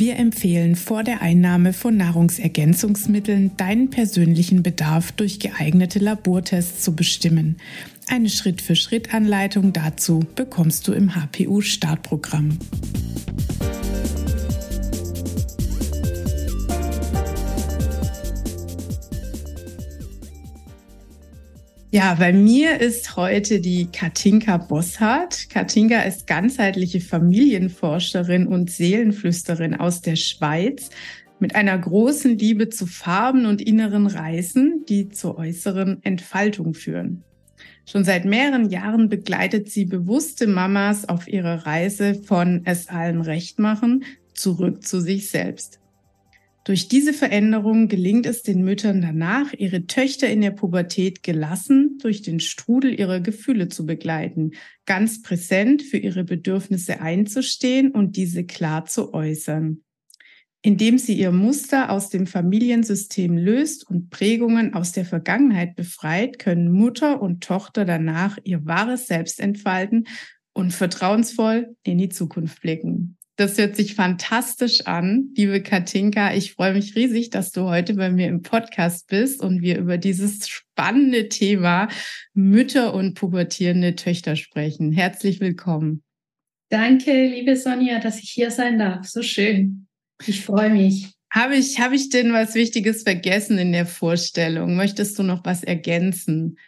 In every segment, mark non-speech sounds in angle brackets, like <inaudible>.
Wir empfehlen vor der Einnahme von Nahrungsergänzungsmitteln deinen persönlichen Bedarf durch geeignete Labortests zu bestimmen. Eine Schritt-für-Schritt-Anleitung dazu bekommst du im HPU-Startprogramm. Ja, bei mir ist heute die Katinka Bosshardt. Katinka ist ganzheitliche Familienforscherin und Seelenflüsterin aus der Schweiz mit einer großen Liebe zu Farben und inneren Reisen, die zur äußeren Entfaltung führen. Schon seit mehreren Jahren begleitet sie bewusste Mamas auf ihrer Reise von es allen recht machen zurück zu sich selbst. Durch diese Veränderung gelingt es den Müttern danach, ihre Töchter in der Pubertät gelassen durch den Strudel ihrer Gefühle zu begleiten, ganz präsent für ihre Bedürfnisse einzustehen und diese klar zu äußern. Indem sie ihr Muster aus dem Familiensystem löst und Prägungen aus der Vergangenheit befreit, können Mutter und Tochter danach ihr wahres Selbst entfalten und vertrauensvoll in die Zukunft blicken. Das hört sich fantastisch an, liebe Katinka. Ich freue mich riesig, dass du heute bei mir im Podcast bist und wir über dieses spannende Thema Mütter und pubertierende Töchter sprechen. Herzlich willkommen. Danke, liebe Sonja, dass ich hier sein darf. So schön. Ich freue mich. Habe ich, habe ich denn was Wichtiges vergessen in der Vorstellung? Möchtest du noch was ergänzen?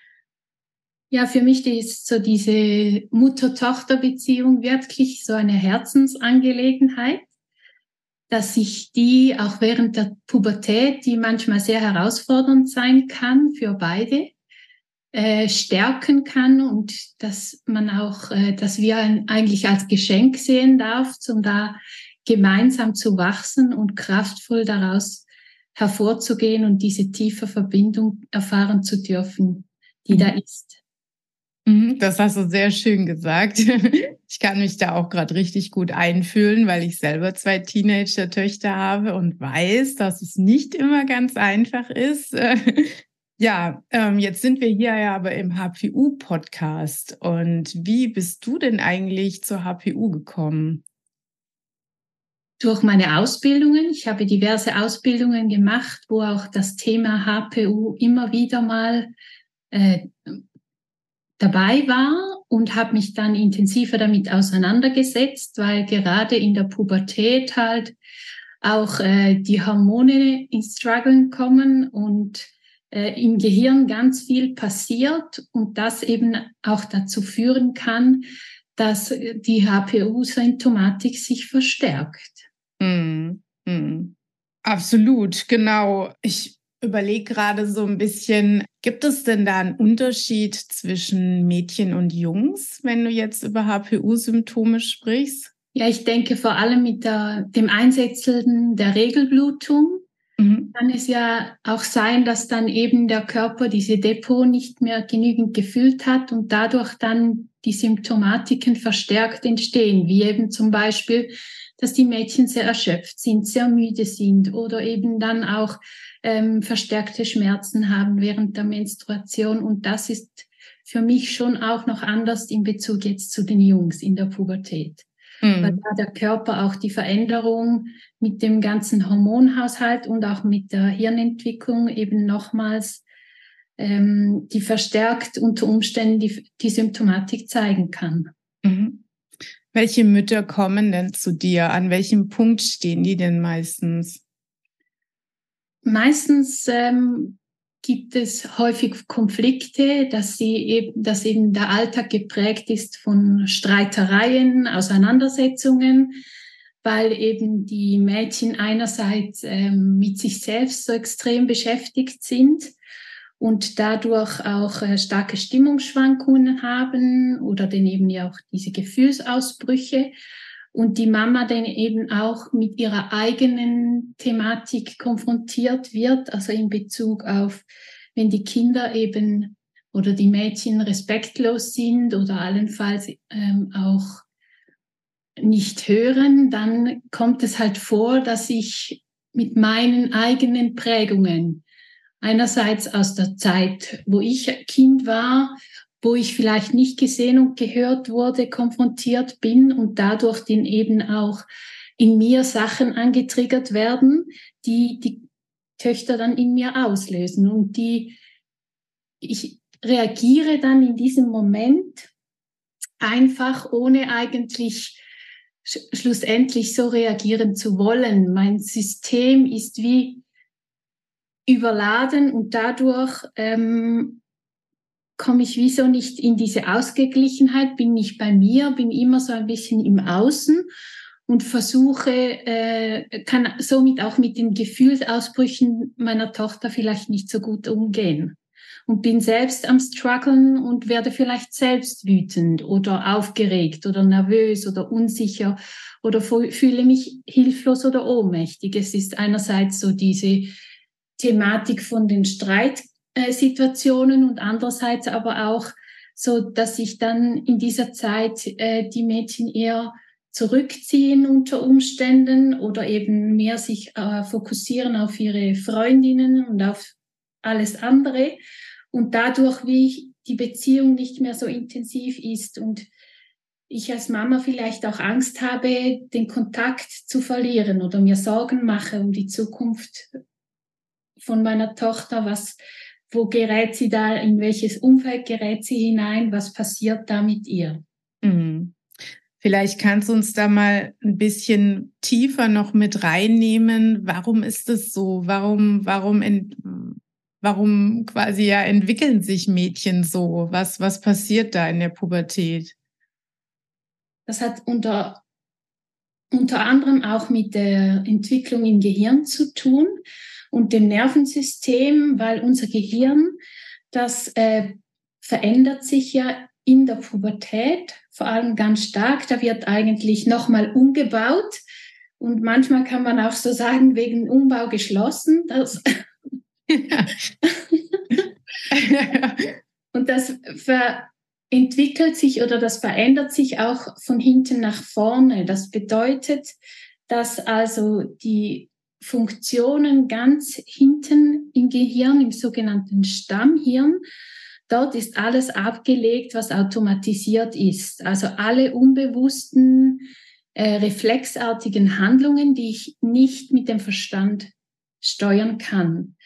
Ja, für mich ist so diese Mutter-Tochter-Beziehung wirklich so eine Herzensangelegenheit, dass ich die auch während der Pubertät, die manchmal sehr herausfordernd sein kann für beide, äh, stärken kann und dass man auch, äh, dass wir eigentlich als Geschenk sehen darf, um da gemeinsam zu wachsen und kraftvoll daraus hervorzugehen und diese tiefe Verbindung erfahren zu dürfen, die mhm. da ist. Mhm, das hast du sehr schön gesagt. <laughs> Ich kann mich da auch gerade richtig gut einfühlen, weil ich selber zwei Teenager-Töchter habe und weiß, dass es nicht immer ganz einfach ist. <laughs> Ja, ähm, jetzt sind wir hier ja aber im HPU-Podcast. Und wie bist du denn eigentlich zur HPU gekommen? Durch meine Ausbildungen. Ich habe diverse Ausbildungen gemacht, wo auch das Thema HPU immer wieder mal äh, dabei war und habe mich dann intensiver damit auseinandergesetzt, weil gerade in der Pubertät halt auch äh, die Hormone ins Struggeln kommen und äh, im Gehirn ganz viel passiert und das eben auch dazu führen kann, dass die HPU-Symptomatik sich verstärkt. Mm, mm. Absolut, genau. Ich überlege gerade so ein bisschen, gibt es denn da einen Unterschied zwischen Mädchen und Jungs, wenn du jetzt über HPU-Symptome sprichst? Ja, ich denke vor allem mit der, dem Einsetzen der Regelblutung mhm. kann es ja auch sein, dass dann eben der Körper diese Depot nicht mehr genügend gefüllt hat und dadurch dann die Symptomatiken verstärkt entstehen, wie eben zum Beispiel, dass die Mädchen sehr erschöpft sind, sehr müde sind oder eben dann auch ähm, verstärkte Schmerzen haben während der Menstruation. Und das ist für mich schon auch noch anders in Bezug jetzt zu den Jungs in der Pubertät. Mhm. Weil da der Körper auch die Veränderung mit dem ganzen Hormonhaushalt und auch mit der Hirnentwicklung eben nochmals ähm, die verstärkt unter Umständen die, die Symptomatik zeigen kann. Mhm. Welche Mütter kommen denn zu dir? An welchem Punkt stehen die denn meistens? Meistens ähm, gibt es häufig Konflikte, dass sie eben, dass eben der Alltag geprägt ist von Streitereien, Auseinandersetzungen, weil eben die Mädchen einerseits ähm, mit sich selbst so extrem beschäftigt sind und dadurch auch äh, starke Stimmungsschwankungen haben oder dann eben ja auch diese Gefühlsausbrüche. Und die Mama dann eben auch mit ihrer eigenen Thematik konfrontiert wird, also in Bezug auf, wenn die Kinder eben oder die Mädchen respektlos sind oder allenfalls ähm, auch nicht hören, dann kommt es halt vor, dass ich mit meinen eigenen Prägungen, einerseits aus der Zeit, wo ich Kind war, wo ich vielleicht nicht gesehen und gehört wurde, konfrontiert bin und dadurch den eben auch in mir Sachen angetriggert werden, die die Töchter dann in mir auslösen und die ich reagiere dann in diesem Moment einfach ohne eigentlich sch schlussendlich so reagieren zu wollen. Mein System ist wie überladen und dadurch ähm, komme ich wieso nicht in diese Ausgeglichenheit, bin nicht bei mir, bin immer so ein bisschen im Außen und versuche, äh, kann somit auch mit den Gefühlsausbrüchen meiner Tochter vielleicht nicht so gut umgehen und bin selbst am struggeln und werde vielleicht selbst wütend oder aufgeregt oder nervös oder unsicher oder fühle mich hilflos oder ohnmächtig. Es ist einerseits so diese Thematik von den Streit äh, Situationen und andererseits aber auch so, dass sich dann in dieser Zeit äh, die Mädchen eher zurückziehen unter Umständen oder eben mehr sich äh, fokussieren auf ihre Freundinnen und auf alles andere. Und dadurch, wie die Beziehung nicht mehr so intensiv ist und ich als Mama vielleicht auch Angst habe, den Kontakt zu verlieren oder mir Sorgen mache um die Zukunft von meiner Tochter, was wo gerät sie da, in welches Umfeld gerät sie hinein, was passiert da mit ihr. Mhm. Vielleicht kannst du uns da mal ein bisschen tiefer noch mit reinnehmen. Warum ist es so? Warum, warum, warum quasi ja entwickeln sich Mädchen so? Was, was passiert da in der Pubertät? Das hat unter, unter anderem auch mit der Entwicklung im Gehirn zu tun und dem Nervensystem, weil unser Gehirn, das äh, verändert sich ja in der Pubertät, vor allem ganz stark. Da wird eigentlich nochmal umgebaut. Und manchmal kann man auch so sagen, wegen Umbau geschlossen. Das <laughs> und das entwickelt sich oder das verändert sich auch von hinten nach vorne. Das bedeutet, dass also die Funktionen ganz hinten im Gehirn, im sogenannten Stammhirn. Dort ist alles abgelegt, was automatisiert ist. Also alle unbewussten, äh, reflexartigen Handlungen, die ich nicht mit dem Verstand steuern kann.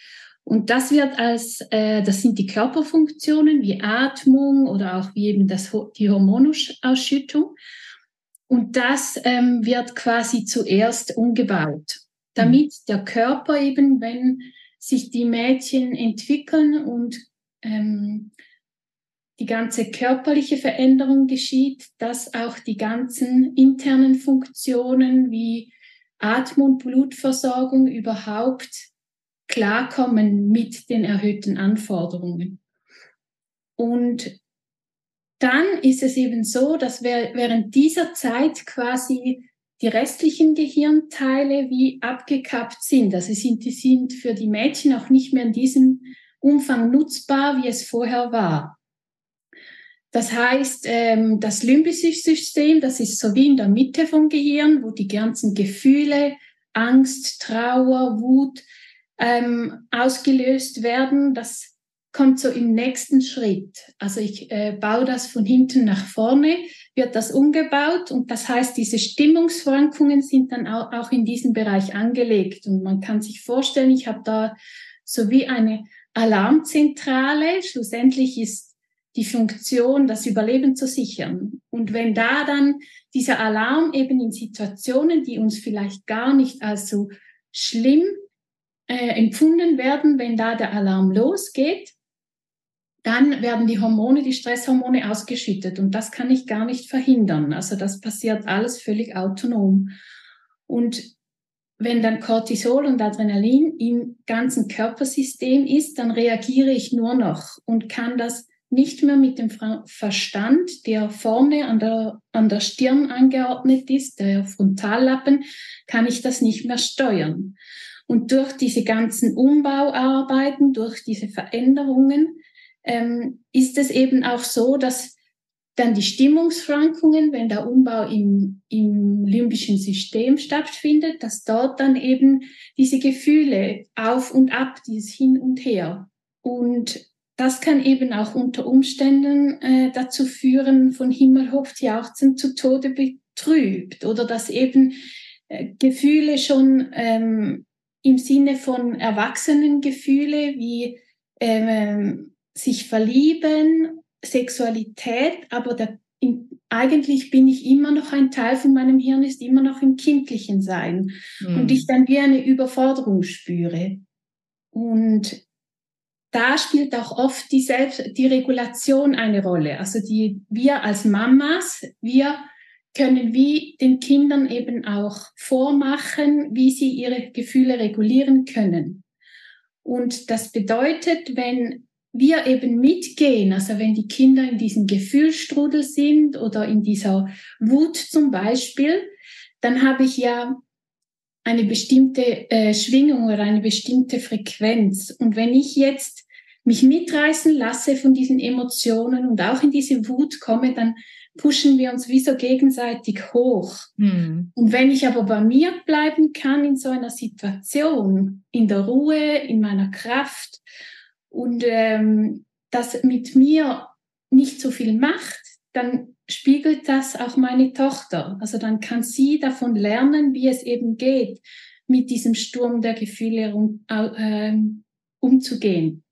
Und das wird als, äh, das sind die Körperfunktionen wie Atmung oder auch wie eben das, die Hormonausschüttung. Und das ähm, wird quasi zuerst umgebaut damit der Körper eben, wenn sich die Mädchen entwickeln und ähm, die ganze körperliche Veränderung geschieht, dass auch die ganzen internen Funktionen wie Atmung und Blutversorgung überhaupt klarkommen mit den erhöhten Anforderungen. Und dann ist es eben so, dass während dieser Zeit quasi die restlichen Gehirnteile wie abgekappt sind. Also sind, die sind für die Mädchen auch nicht mehr in diesem Umfang nutzbar, wie es vorher war. Das heißt, ähm, das limbische System, das ist so wie in der Mitte vom Gehirn, wo die ganzen Gefühle, Angst, Trauer, Wut ähm, ausgelöst werden. Das kommt so im nächsten Schritt. Also ich äh, baue das von hinten nach vorne wird das umgebaut und das heißt, diese Stimmungsschwankungen sind dann auch, auch in diesem Bereich angelegt und man kann sich vorstellen, ich habe da so wie eine Alarmzentrale. Schlussendlich ist die Funktion, das Überleben zu sichern. Und wenn da dann dieser Alarm eben in Situationen, die uns vielleicht gar nicht als so schlimm äh, empfunden werden, wenn da der Alarm losgeht, dann werden die Hormone, die Stresshormone ausgeschüttet und das kann ich gar nicht verhindern. Also das passiert alles völlig autonom. Und wenn dann Cortisol und Adrenalin im ganzen Körpersystem ist, dann reagiere ich nur noch und kann das nicht mehr mit dem Verstand, der vorne an der, an der Stirn angeordnet ist, der Frontallappen, kann ich das nicht mehr steuern. Und durch diese ganzen Umbauarbeiten, durch diese Veränderungen, ähm, ist es eben auch so, dass dann die Stimmungsschwankungen, wenn der Umbau im, im limbischen System stattfindet, dass dort dann eben diese Gefühle auf und ab, dieses Hin und Her. Und das kann eben auch unter Umständen äh, dazu führen, von himmelhoch jauchzend zu Tode betrübt oder dass eben äh, Gefühle schon ähm, im Sinne von Erwachsenengefühle wie ähm, sich verlieben, Sexualität, aber der, in, eigentlich bin ich immer noch ein Teil von meinem Hirn, ist immer noch im kindlichen Sein mhm. und ich dann wie eine Überforderung spüre. Und da spielt auch oft die, Selbst die Regulation eine Rolle. Also die, wir als Mamas, wir können wie den Kindern eben auch vormachen, wie sie ihre Gefühle regulieren können. Und das bedeutet, wenn wir eben mitgehen, also wenn die Kinder in diesem Gefühlstrudel sind oder in dieser Wut zum Beispiel, dann habe ich ja eine bestimmte äh, Schwingung oder eine bestimmte Frequenz. Und wenn ich jetzt mich mitreißen lasse von diesen Emotionen und auch in diese Wut komme, dann pushen wir uns wie so gegenseitig hoch. Hm. Und wenn ich aber bei mir bleiben kann in so einer Situation, in der Ruhe, in meiner Kraft und ähm, das mit mir nicht so viel macht, dann spiegelt das auch meine Tochter. Also dann kann sie davon lernen, wie es eben geht, mit diesem Sturm der Gefühle um, äh, umzugehen.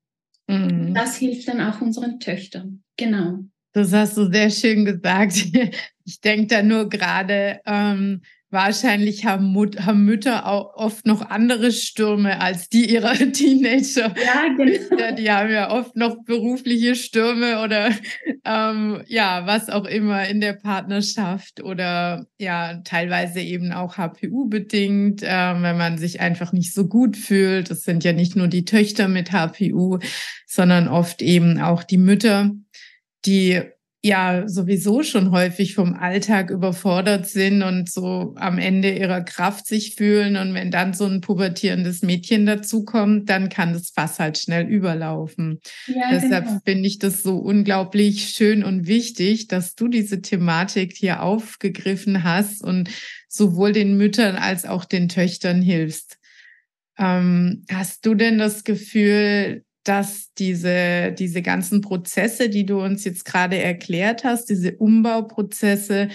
Mhm. Das hilft dann auch unseren Töchtern. Genau. Das hast du sehr schön gesagt. <laughs> Ich denke da nur gerade, ähm, wahrscheinlich haben, Mut haben, Mütter auch oft noch andere Stürme als die ihrer <laughs> Teenager. Ja, genau. <laughs> Die haben ja oft noch berufliche Stürme oder ähm, ja, was auch immer in der Partnerschaft oder ja, teilweise eben auch HPU-bedingt, äh, wenn man sich einfach nicht so gut fühlt. Das sind ja nicht nur die Töchter mit HPU, sondern oft eben auch die Mütter, die ja sowieso schon häufig vom Alltag überfordert sind und so am Ende ihrer Kraft sich fühlen. Und wenn dann so ein pubertierendes Mädchen dazukommt, dann kann das Fass halt schnell überlaufen. Ja, Deshalb genau. finde ich das so unglaublich schön und wichtig, dass du diese Thematik hier aufgegriffen hast und sowohl den Müttern als auch den Töchtern hilfst. Ähm, hast du denn das Gefühl, dass diese, diese ganzen Prozesse, die du uns jetzt gerade erklärt hast, diese Umbauprozesse,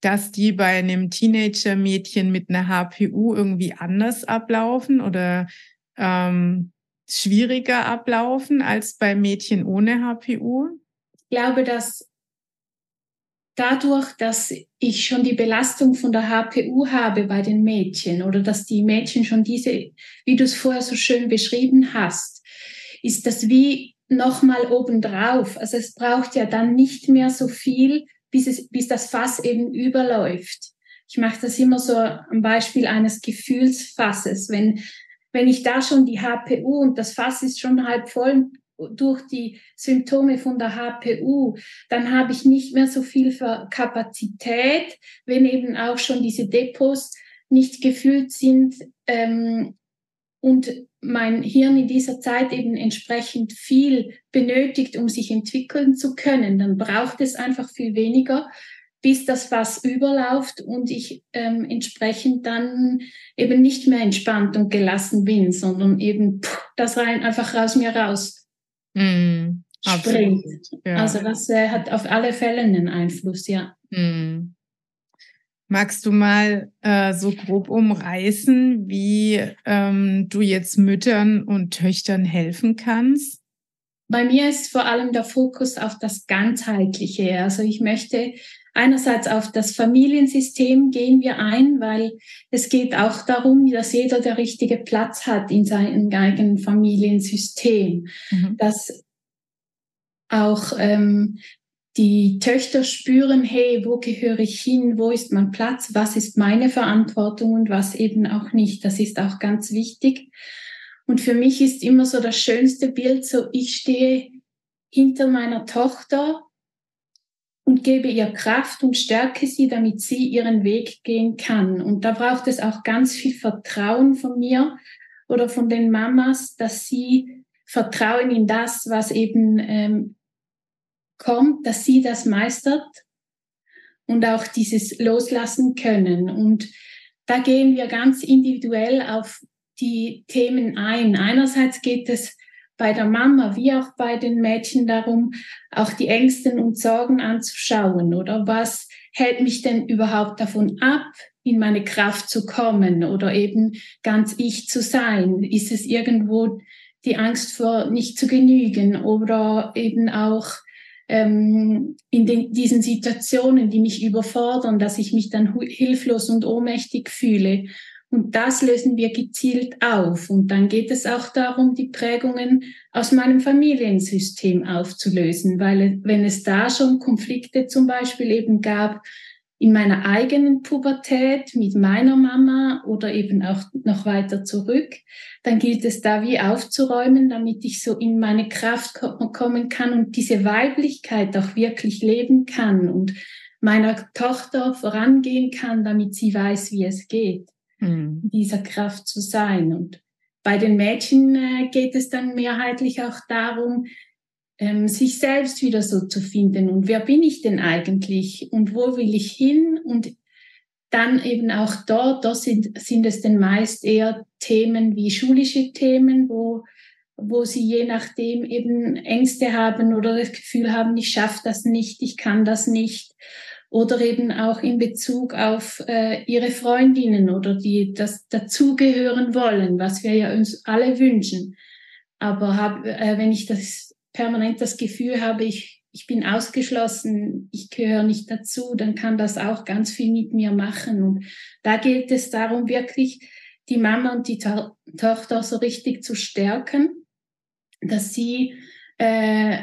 dass die bei einem Teenager-Mädchen mit einer HPU irgendwie anders ablaufen oder ähm, schwieriger ablaufen als bei Mädchen ohne HPU? Ich glaube, dass dadurch, dass ich schon die Belastung von der HPU habe bei den Mädchen oder dass die Mädchen schon diese, wie du es vorher so schön beschrieben hast, ist das wie nochmal obendrauf. Also es braucht ja dann nicht mehr so viel, bis, es, bis das Fass eben überläuft. Ich mache das immer so am Beispiel eines Gefühlsfasses. Wenn, wenn ich da schon die HPU und das Fass ist schon halb voll durch die Symptome von der HPU, dann habe ich nicht mehr so viel Kapazität, wenn eben auch schon diese Depots nicht gefüllt sind ähm, und mein Hirn in dieser Zeit eben entsprechend viel benötigt, um sich entwickeln zu können, dann braucht es einfach viel weniger, bis das Fass überläuft und ich ähm, entsprechend dann eben nicht mehr entspannt und gelassen bin, sondern eben pff, das rein einfach aus mir raus mm, springt. Ja. Also das äh, hat auf alle Fälle einen Einfluss, ja. Mm. Magst du mal äh, so grob umreißen, wie ähm, du jetzt Müttern und Töchtern helfen kannst? Bei mir ist vor allem der Fokus auf das Ganzheitliche. Also ich möchte einerseits auf das Familiensystem gehen wir ein, weil es geht auch darum, dass jeder der richtige Platz hat in seinem eigenen Familiensystem. Mhm. Dass auch ähm, die Töchter spüren, hey, wo gehöre ich hin, wo ist mein Platz, was ist meine Verantwortung und was eben auch nicht. Das ist auch ganz wichtig. Und für mich ist immer so das schönste Bild, so ich stehe hinter meiner Tochter und gebe ihr Kraft und stärke sie, damit sie ihren Weg gehen kann. Und da braucht es auch ganz viel Vertrauen von mir oder von den Mamas, dass sie vertrauen in das, was eben ähm, kommt, dass sie das meistert und auch dieses loslassen können. Und da gehen wir ganz individuell auf die Themen ein. Einerseits geht es bei der Mama wie auch bei den Mädchen darum, auch die Ängsten und Sorgen anzuschauen oder was hält mich denn überhaupt davon ab, in meine Kraft zu kommen oder eben ganz ich zu sein? Ist es irgendwo die Angst vor nicht zu genügen oder eben auch ähm, in den, diesen Situationen, die mich überfordern, dass ich mich dann hilflos und ohnmächtig fühle. Und das lösen wir gezielt auf. Und dann geht es auch darum, die Prägungen aus meinem Familiensystem aufzulösen, weil wenn es da schon Konflikte zum Beispiel eben gab, in meiner eigenen Pubertät mit meiner Mama oder eben auch noch weiter zurück, dann gilt es da wie aufzuräumen, damit ich so in meine Kraft kommen kann und diese Weiblichkeit auch wirklich leben kann und meiner Tochter vorangehen kann, damit sie weiß, wie es geht, mhm. dieser Kraft zu sein. Und bei den Mädchen äh, geht es dann mehrheitlich auch darum, ähm, sich selbst wieder so zu finden und wer bin ich denn eigentlich und wo will ich hin und dann eben auch dort, da sind, sind es denn meist eher Themen wie schulische Themen, wo, wo sie je nachdem eben Ängste haben oder das Gefühl haben, ich schaffe das nicht, ich kann das nicht. Oder eben auch in Bezug auf äh, ihre Freundinnen oder die das dazugehören wollen, was wir ja uns alle wünschen. Aber hab, äh, wenn ich das permanent das Gefühl habe, ich, ich bin ausgeschlossen, ich gehöre nicht dazu, dann kann das auch ganz viel mit mir machen. Und da geht es darum, wirklich die Mama und die to Tochter so richtig zu stärken, dass sie äh,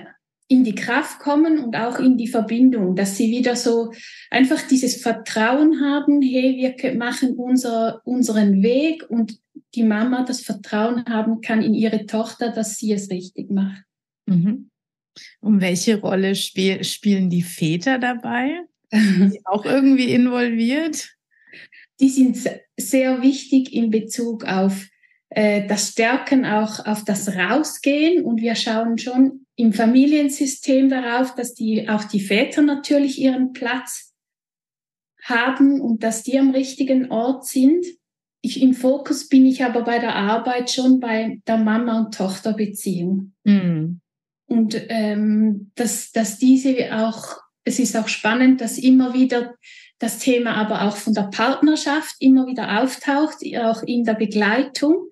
in die Kraft kommen und auch in die Verbindung, dass sie wieder so einfach dieses Vertrauen haben, hey, wir machen unser, unseren Weg und die Mama das Vertrauen haben kann in ihre Tochter, dass sie es richtig macht. Mhm. Und welche Rolle spiel spielen die Väter dabei? Sind die <laughs> auch irgendwie involviert? Die sind sehr wichtig in Bezug auf äh, das Stärken, auch auf das Rausgehen. Und wir schauen schon im Familiensystem darauf, dass die, auch die Väter natürlich ihren Platz haben und dass die am richtigen Ort sind. Ich, Im Fokus bin ich aber bei der Arbeit schon bei der Mama- und Tochterbeziehung. Mhm. Und ähm, dass, dass diese auch, es ist auch spannend, dass immer wieder das Thema aber auch von der Partnerschaft immer wieder auftaucht, auch in der Begleitung,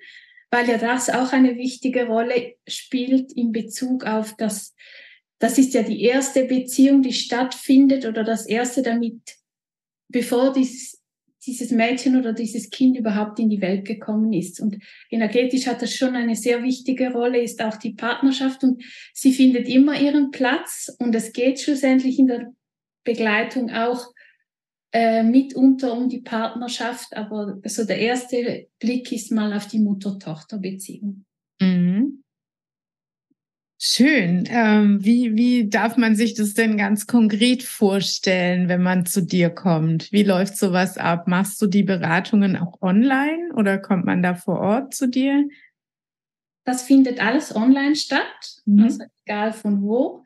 weil ja das auch eine wichtige Rolle spielt in Bezug auf das, das ist ja die erste Beziehung, die stattfindet oder das erste damit, bevor dieses dieses Mädchen oder dieses Kind überhaupt in die Welt gekommen ist. Und energetisch hat das schon eine sehr wichtige Rolle, ist auch die Partnerschaft und sie findet immer ihren Platz und es geht schlussendlich in der Begleitung auch äh, mitunter um die Partnerschaft, aber so der erste Blick ist mal auf die Mutter-Tochter-Beziehung. Mhm. Schön. Ähm, wie, wie darf man sich das denn ganz konkret vorstellen, wenn man zu dir kommt? Wie läuft sowas ab? Machst du die Beratungen auch online oder kommt man da vor Ort zu dir? Das findet alles online statt, mhm. also egal von wo.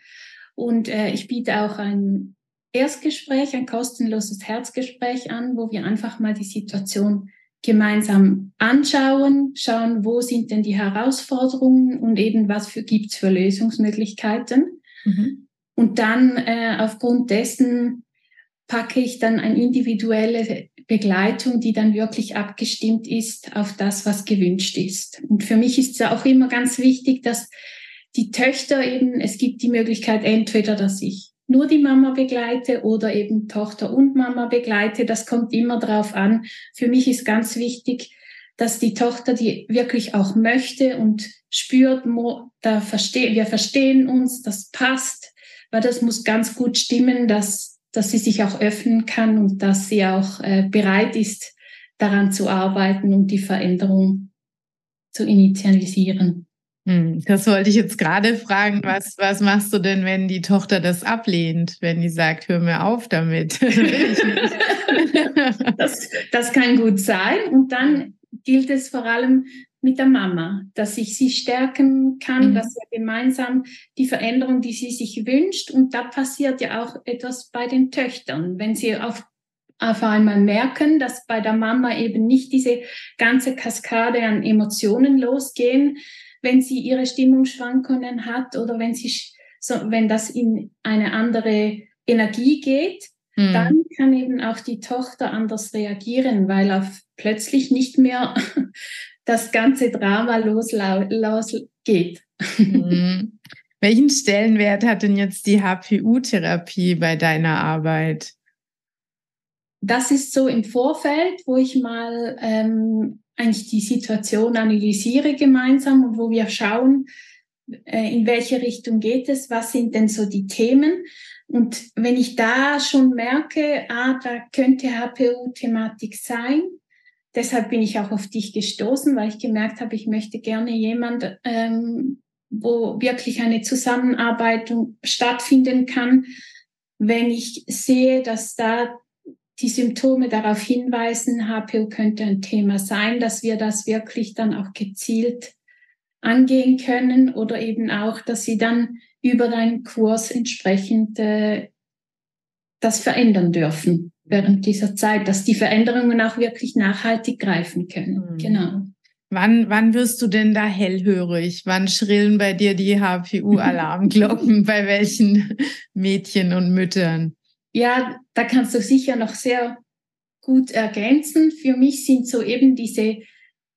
Und äh, ich biete auch ein Erstgespräch, ein kostenloses Herzgespräch an, wo wir einfach mal die Situation gemeinsam anschauen, schauen, wo sind denn die Herausforderungen und eben was für gibt's für Lösungsmöglichkeiten. Mhm. Und dann äh, aufgrund dessen packe ich dann eine individuelle Begleitung, die dann wirklich abgestimmt ist auf das, was gewünscht ist. Und für mich ist es auch immer ganz wichtig, dass die Töchter eben, es gibt die Möglichkeit entweder, dass ich nur die Mama begleite oder eben Tochter und Mama begleite. Das kommt immer drauf an. Für mich ist ganz wichtig, dass die Tochter die wirklich auch möchte und spürt, da verstehen, wir verstehen uns, das passt, weil das muss ganz gut stimmen, dass, dass sie sich auch öffnen kann und dass sie auch äh, bereit ist, daran zu arbeiten und die Veränderung zu initialisieren. Hm, das wollte ich jetzt gerade fragen. Was, was machst du denn, wenn die Tochter das ablehnt, wenn die sagt, hör mir auf damit? <laughs> <laughs> das, das kann gut sein. Und dann gilt es vor allem mit der Mama, dass ich sie stärken kann, mhm. dass wir gemeinsam die Veränderung, die sie sich wünscht, und da passiert ja auch etwas bei den Töchtern, wenn sie auf auf einmal merken, dass bei der Mama eben nicht diese ganze Kaskade an Emotionen losgehen, wenn sie ihre Stimmungsschwankungen hat oder wenn sie so, wenn das in eine andere Energie geht, mhm. dann kann eben auch die Tochter anders reagieren, weil auf plötzlich nicht mehr <laughs> das ganze Drama losgeht. Mhm. Welchen Stellenwert hat denn jetzt die HPU-Therapie bei deiner Arbeit? Das ist so im Vorfeld, wo ich mal ähm, eigentlich die Situation analysiere gemeinsam und wo wir schauen, äh, in welche Richtung geht es, was sind denn so die Themen. Und wenn ich da schon merke, ah, da könnte HPU-Thematik sein, deshalb bin ich auch auf dich gestoßen, weil ich gemerkt habe, ich möchte gerne jemand, ähm, wo wirklich eine Zusammenarbeit stattfinden kann, wenn ich sehe, dass da die Symptome darauf hinweisen, HPU könnte ein Thema sein, dass wir das wirklich dann auch gezielt angehen können oder eben auch, dass sie dann über deinen Kurs entsprechend äh, das verändern dürfen während dieser Zeit, dass die Veränderungen auch wirklich nachhaltig greifen können. Mhm. Genau. Wann, wann wirst du denn da hellhörig? Wann schrillen bei dir die HPU-Alarmglocken? <laughs> bei welchen Mädchen und Müttern? Ja, da kannst du sicher noch sehr gut ergänzen. Für mich sind so eben diese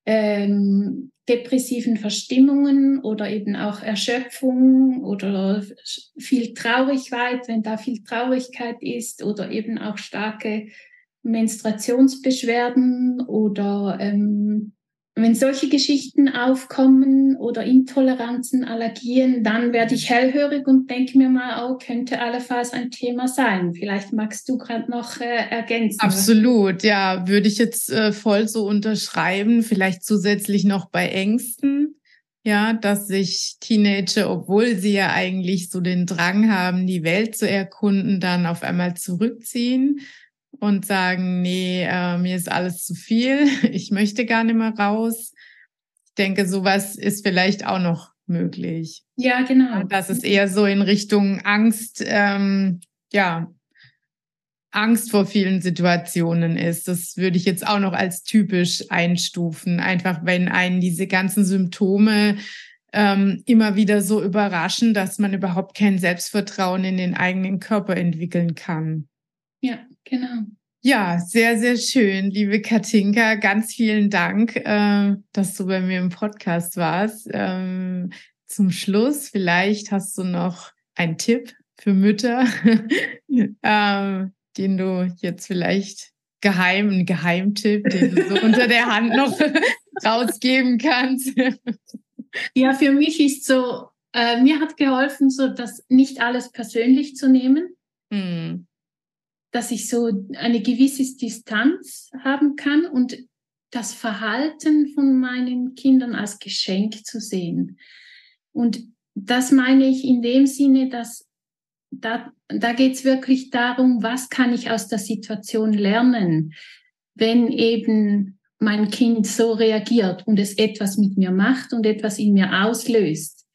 ähm, depressiven Verstimmungen oder eben auch Erschöpfung oder viel Traurigkeit, wenn da viel Traurigkeit ist oder eben auch starke Menstruationsbeschwerden oder ähm, wenn solche Geschichten aufkommen oder Intoleranzen, Allergien, dann werde ich hellhörig und denke mir mal, oh, könnte allenfalls ein Thema sein. Vielleicht magst du gerade noch äh, ergänzen. Absolut, ja, würde ich jetzt äh, voll so unterschreiben. Vielleicht zusätzlich noch bei Ängsten. Ja, dass sich Teenager, obwohl sie ja eigentlich so den Drang haben, die Welt zu erkunden, dann auf einmal zurückziehen und sagen, nee, äh, mir ist alles zu viel, <laughs> ich möchte gar nicht mehr raus. Ich denke, sowas ist vielleicht auch noch möglich. Ja, genau. Und das ist eher so in Richtung Angst, ähm, ja, Angst vor vielen Situationen ist. Das würde ich jetzt auch noch als typisch einstufen. Einfach wenn einen diese ganzen Symptome ähm, immer wieder so überraschen, dass man überhaupt kein Selbstvertrauen in den eigenen Körper entwickeln kann. Ja, genau. Ja, sehr, sehr schön, liebe Katinka. Ganz vielen Dank, äh, dass du bei mir im Podcast warst. Ähm, zum Schluss, vielleicht hast du noch einen Tipp für Mütter, <laughs> ähm, den du jetzt vielleicht geheim, einen Geheimtipp, den du so unter der Hand noch <laughs> rausgeben kannst. ja, für mich ist so, äh, mir hat geholfen, so das nicht alles persönlich zu nehmen. Mm dass ich so eine gewisse Distanz haben kann und das Verhalten von meinen Kindern als Geschenk zu sehen. Und das meine ich in dem Sinne, dass da, da geht es wirklich darum, was kann ich aus der Situation lernen, wenn eben mein Kind so reagiert und es etwas mit mir macht und etwas in mir auslöst.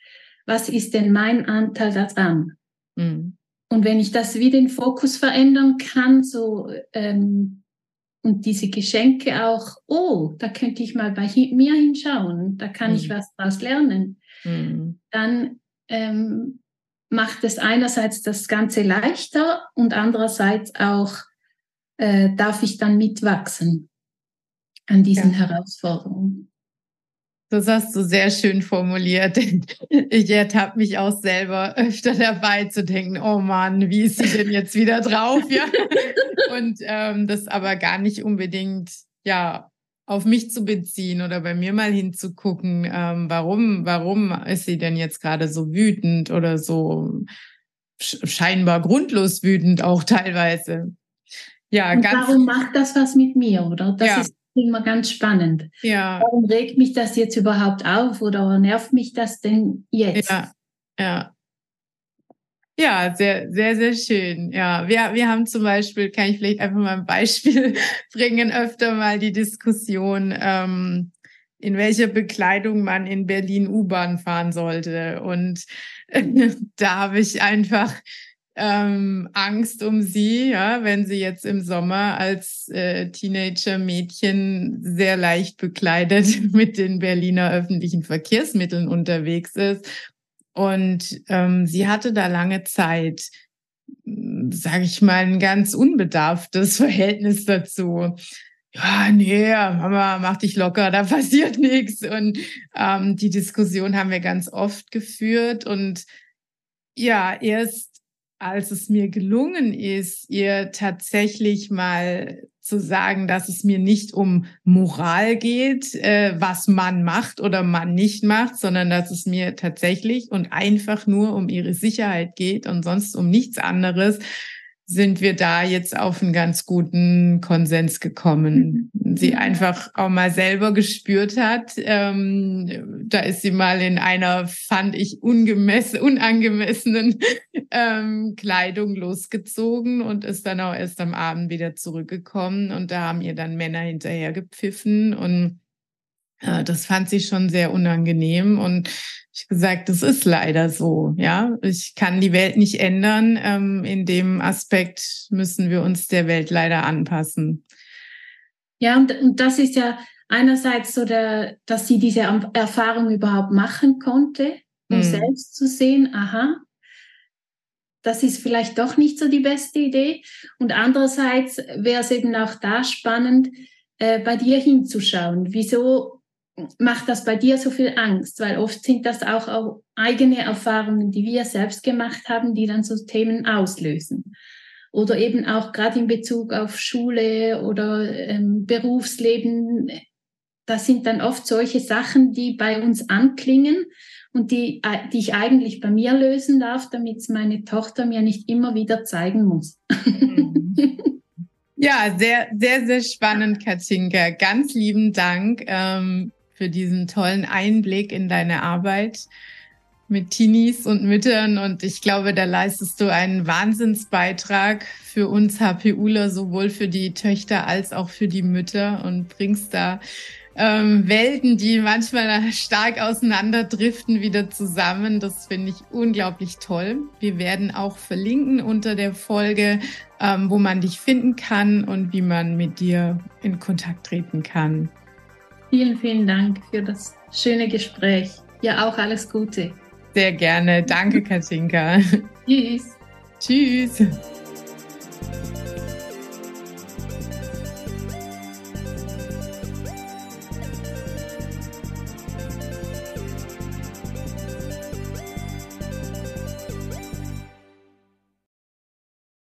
Was ist denn mein Anteil daran? Mhm. Und wenn ich das wie den Fokus verändern kann, so ähm, und diese Geschenke auch, oh, da könnte ich mal bei mir hinschauen, da kann mhm. ich was daraus lernen, mhm. dann ähm, macht es einerseits das Ganze leichter und andererseits auch äh, darf ich dann mitwachsen an diesen ja. Herausforderungen. Das hast du sehr schön formuliert. <laughs> Ich ertappe mich auch selber öfter dabei zu denken, oh Mann, wie ist sie denn jetzt wieder drauf? Ja. <laughs> Und ähm, das aber gar nicht unbedingt, ja, auf mich zu beziehen oder bei mir mal hinzugucken, ähm, warum, warum ist sie denn jetzt gerade so wütend oder so scheinbar grundlos wütend auch teilweise. Ja, Und ganz. Warum macht das was mit mir, oder? Das ja. ist immer ganz spannend. Ja. Warum regt mich das jetzt überhaupt auf oder nervt mich das denn jetzt? Ja, ja. Ja, sehr, sehr, sehr schön. Ja, wir, wir haben zum Beispiel, kann ich vielleicht einfach mal ein Beispiel <laughs> bringen, öfter mal die Diskussion, ähm, in welcher Bekleidung man in Berlin U-Bahn fahren sollte. Und <laughs> da habe ich einfach ähm, Angst um sie, ja, wenn sie jetzt im Sommer als äh, Teenager-Mädchen sehr leicht bekleidet <laughs> mit den Berliner öffentlichen Verkehrsmitteln unterwegs ist. Und ähm, sie hatte da lange Zeit, sage ich mal, ein ganz unbedarftes <laughs> Verhältnis dazu ja, nee, Mama, mach dich locker, da <laughs> passiert nichts. Und ähm, die Diskussion haben wir ganz oft geführt. Und ja, erst als es mir gelungen ist, ihr tatsächlich mal zu sagen, dass es mir nicht um Moral geht, äh, was man macht oder man nicht macht, sondern dass es mir tatsächlich und einfach nur um ihre Sicherheit geht und sonst um nichts anderes, sind wir da jetzt auf einen ganz guten Konsens gekommen. Mhm. Sie einfach auch mal selber gespürt hat. Ähm, da ist sie mal in einer, fand ich, ungemessen, unangemessenen ähm, Kleidung losgezogen und ist dann auch erst am Abend wieder zurückgekommen. Und da haben ihr dann Männer hinterher gepfiffen und äh, das fand sie schon sehr unangenehm und ich gesagt, das ist leider so. Ja, ich kann die Welt nicht ändern. Ähm, in dem Aspekt müssen wir uns der Welt leider anpassen. Ja, und, und das ist ja einerseits so, der, dass sie diese Erfahrung überhaupt machen konnte, um hm. selbst zu sehen, aha, das ist vielleicht doch nicht so die beste Idee. Und andererseits wäre es eben auch da spannend, äh, bei dir hinzuschauen. Wieso macht das bei dir so viel Angst? Weil oft sind das auch, auch eigene Erfahrungen, die wir selbst gemacht haben, die dann so Themen auslösen. Oder eben auch gerade in Bezug auf Schule oder ähm, Berufsleben. Das sind dann oft solche Sachen, die bei uns anklingen und die, äh, die ich eigentlich bei mir lösen darf, damit es meine Tochter mir nicht immer wieder zeigen muss. <laughs> Ja, sehr, sehr, sehr spannend, Katinka. Ganz lieben Dank. Ähm, für diesen tollen Einblick in deine Arbeit mit Teenies und Müttern. Und ich glaube, da leistest du einen Wahnsinnsbeitrag für uns HPUler, sowohl für die Töchter als auch für die Mütter und bringst da ähm, Welten, die manchmal stark auseinanderdriften, wieder zusammen. Das finde ich unglaublich toll. Wir werden auch verlinken unter der Folge, ähm, wo man dich finden kann und wie man mit dir in Kontakt treten kann. Vielen, vielen Dank für das schöne Gespräch. Ja, auch alles Gute. Sehr gerne. Danke, Katinka. Tschüss. Tschüss.